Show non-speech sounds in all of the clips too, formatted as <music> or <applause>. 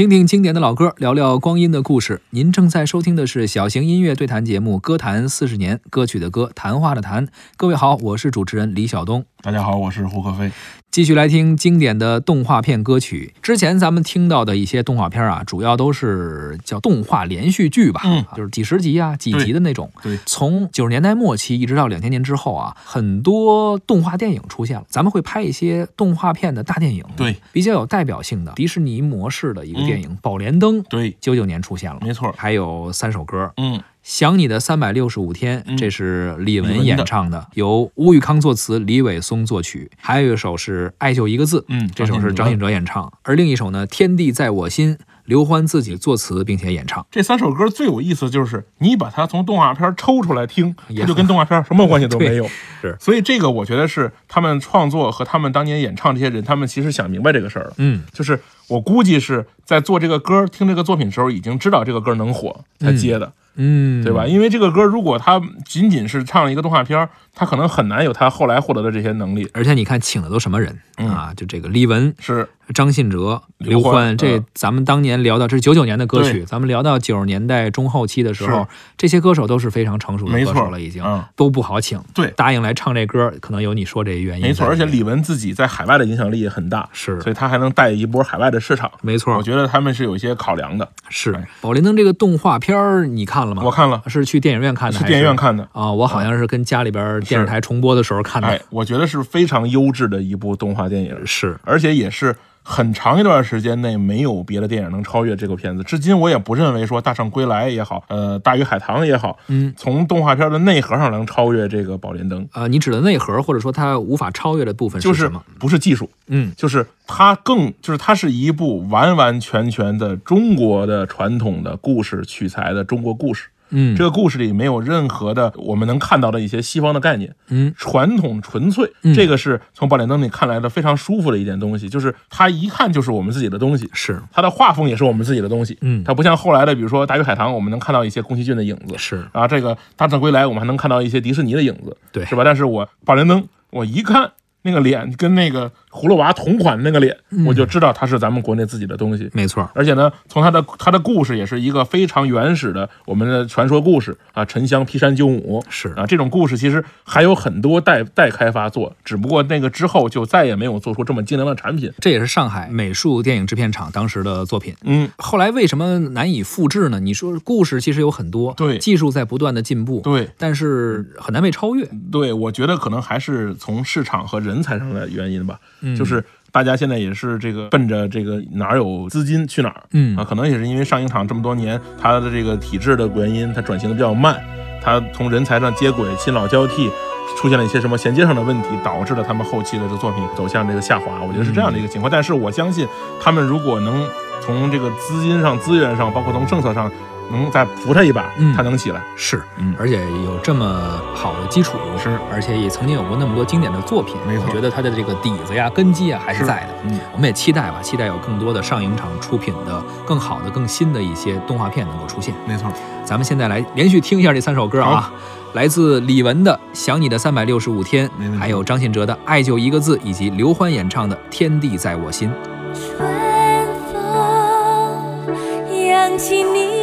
听听经典的老歌，聊聊光阴的故事。您正在收听的是小型音乐对谈节目《歌坛四十年》，歌曲的歌，谈话的谈。各位好，我是主持人李晓东。大家好，我是胡可飞。继续来听经典的动画片歌曲。之前咱们听到的一些动画片啊，主要都是叫动画连续剧吧，嗯就是几十集啊、几集的那种。对从九十年代末期一直到两千年之后啊，很多动画电影出现了。咱们会拍一些动画片的大电影，对，比较有代表性的迪士尼模式的一个电影《宝莲灯》，对，九九年出现了，没错。还有三首歌，嗯，想你的三百六十五天，嗯这是李玟演唱的，由吴玉康作词，李伟松作曲。还有一首是《爱就一个字》，嗯这首是张张信信哲演唱。而另一首呢，《天地在我心》，刘欢自己作词并且演唱。这三首歌最有意思就是你把它从动画片抽出来听，也它就跟动画片 <laughs> 什么关系都没有。是所以这个我觉得是他们创作和他们当年演唱这些人，他们其实想明白这个事儿了。嗯，就是我估计是在做这个歌、听这个作品的时候，已经知道这个歌能火才接的，嗯，对吧？？因为这个歌如果他仅仅是唱一个动画片，他可能很难有他后来获得的这些能力。而且你看，请的都什么人、嗯啊？就这个李玟、是张信哲、刘刘欢欢，这嗯咱们当年聊到，这是九九年的歌曲，咱们聊到九十年代中后期的时候，这些歌手都是非常成熟的没错歌手了，已经、嗯都不好请。对答应来唱这歌，可能有你说这原因。没错，而且李玟自己在海外的影响力也很大，是所以他还能带一波海外的市场。没错我，觉得他们是有一些考量的。是《宝莲灯》这个动画片儿，你看了吗？我看了，是去电影院看的，是电影院看的。啊、我好像是跟家里边电视台重播的时候看的。哎，我觉得是非常优质的一部动画电影，是，而且也是很长一段时间内没有别的电影能超越这个片子。至今我也不认为说《大圣归来》也好，呃，《大鱼海棠》也好，嗯，从动画片的内核上能超越这个《宝莲灯》，呃，你指的内核，或者说它无法超越的部分就是什么？不是技术，嗯，就是它更就是它是一部完完全全的中国的传统的故事取材的中国故事。嗯，这个故事里没有任何的我们能看到的一些西方的概念，嗯，传统纯粹，嗯。这个是从宝莲灯里看来的非常舒服的一点东西，就是它一看就是我们自己的东西，是。它的画风也是我们自己的东西，嗯。它不像后来的，比如说《大鱼海棠》，我们能看到一些宫崎骏的影子，是，然后这个《大圣归来》，我们还能看到一些迪士尼的影子，对。是吧？但是我宝莲灯，我一看那个脸跟那个葫芦娃同款那个脸，嗯我就知道它是咱们国内自己的东西。没错。而且呢，从它的它的故事也是一个非常原始的我们的传说故事啊，沉香劈山救母是啊，这种故事其实还有很多待待开发做，只不过那个之后就再也没有做出这么精良的产品。这也是上海美术电影制片厂当时的作品。嗯，后来为什么难以复制呢？你说故事其实有很多，对技术在不断的进步，对但是很难被超越。对，我觉得可能还是从市场和人才上的原因吧，嗯就是。大家现在也是这个奔着这个哪儿有资金去哪儿，嗯啊，可能也是因为上影厂这么多年，它的这个体制的原因，它转型的比较慢，它从人才上接轨、新老交替，出现了一些什么衔接上的问题，导致了他们后期的这作品走向这个下滑。我觉得是这样的一个情况。但是我相信，他们如果能从这个资金上、资源上，包括从政策上，能再扶他一把，嗯他能起来。是，嗯而且有这么好的基础，是而且也曾经有过那么多经典的作品，没错我觉得他的这个底子呀、根基啊还是是在的。嗯，我们也期待吧，期待有更多的上影厂出品的更好的、更新的一些动画片能够出现。没错。咱们现在来连续听一下这三首歌啊，来自李玟的《想你的三百六十五天还有张信哲的《爱就一个字》，以及刘欢演唱的《天地在我心》。春风扬起你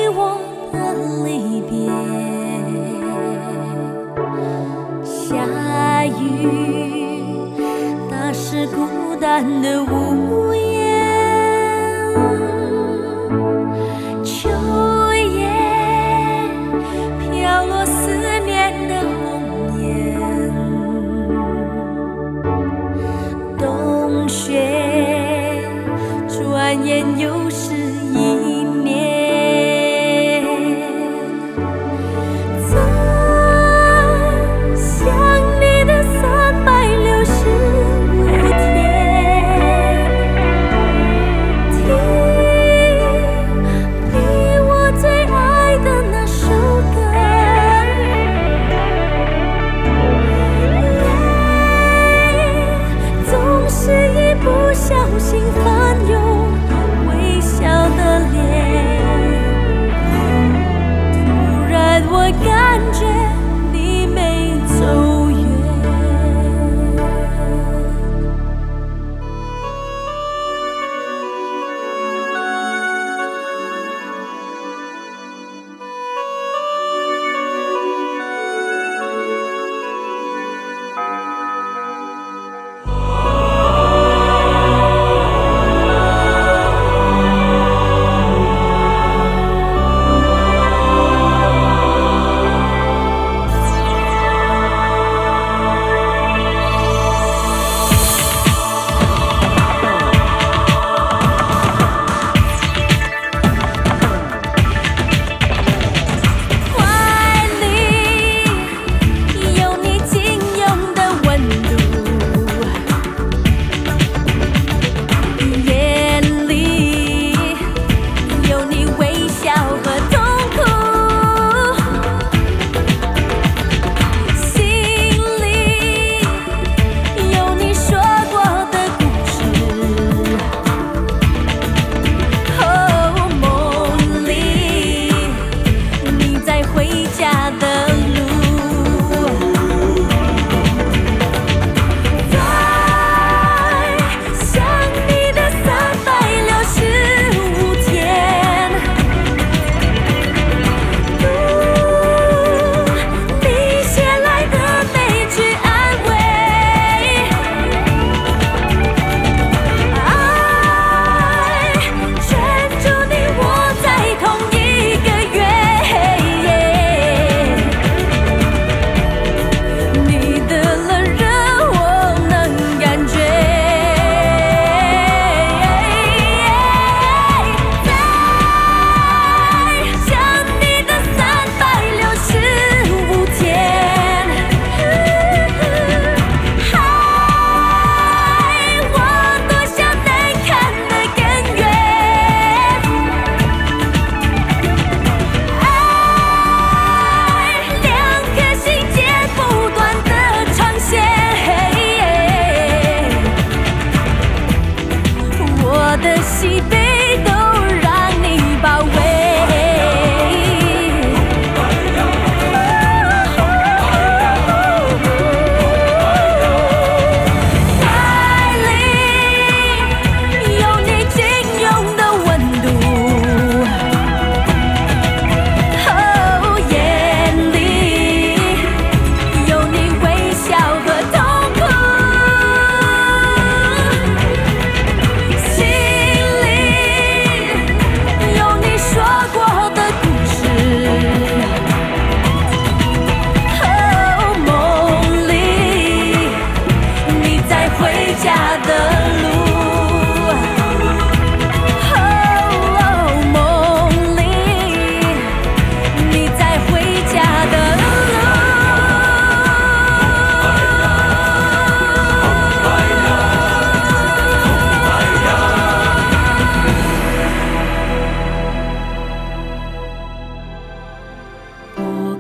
孤单的屋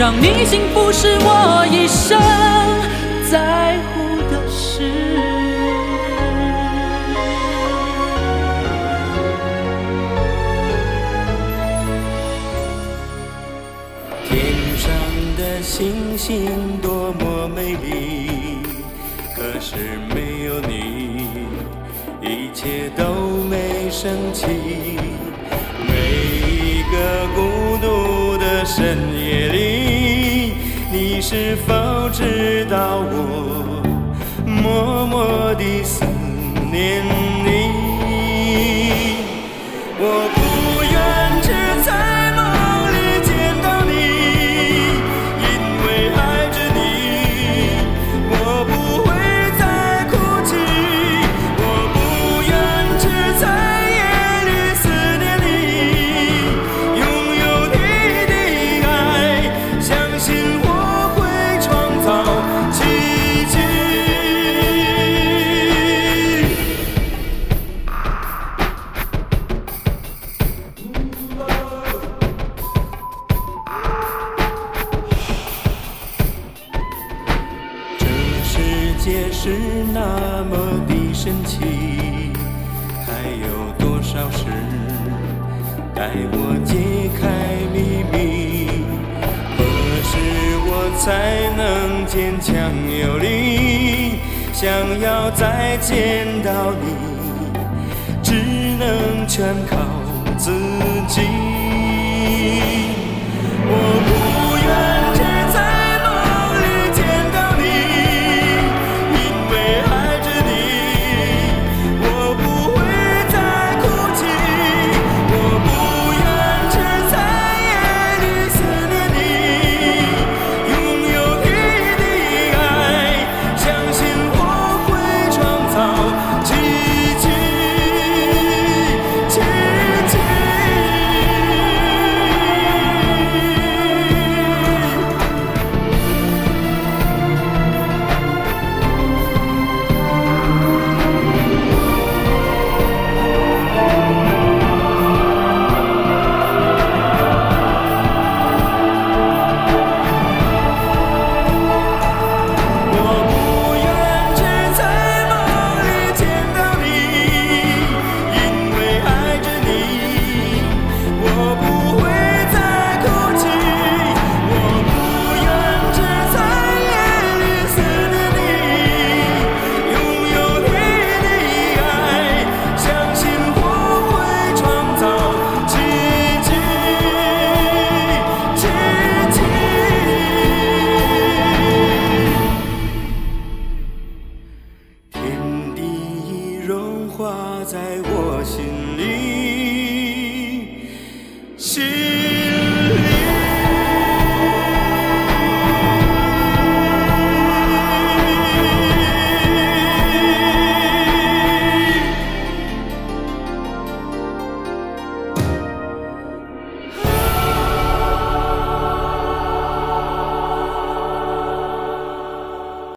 让你幸福是我一生在乎的事。天上的星星多么美丽，可是没有你，一切都没生气。每一个孤独的深夜里，你是否知道我默默的思念再见到你只能全靠自己。挂在我心里。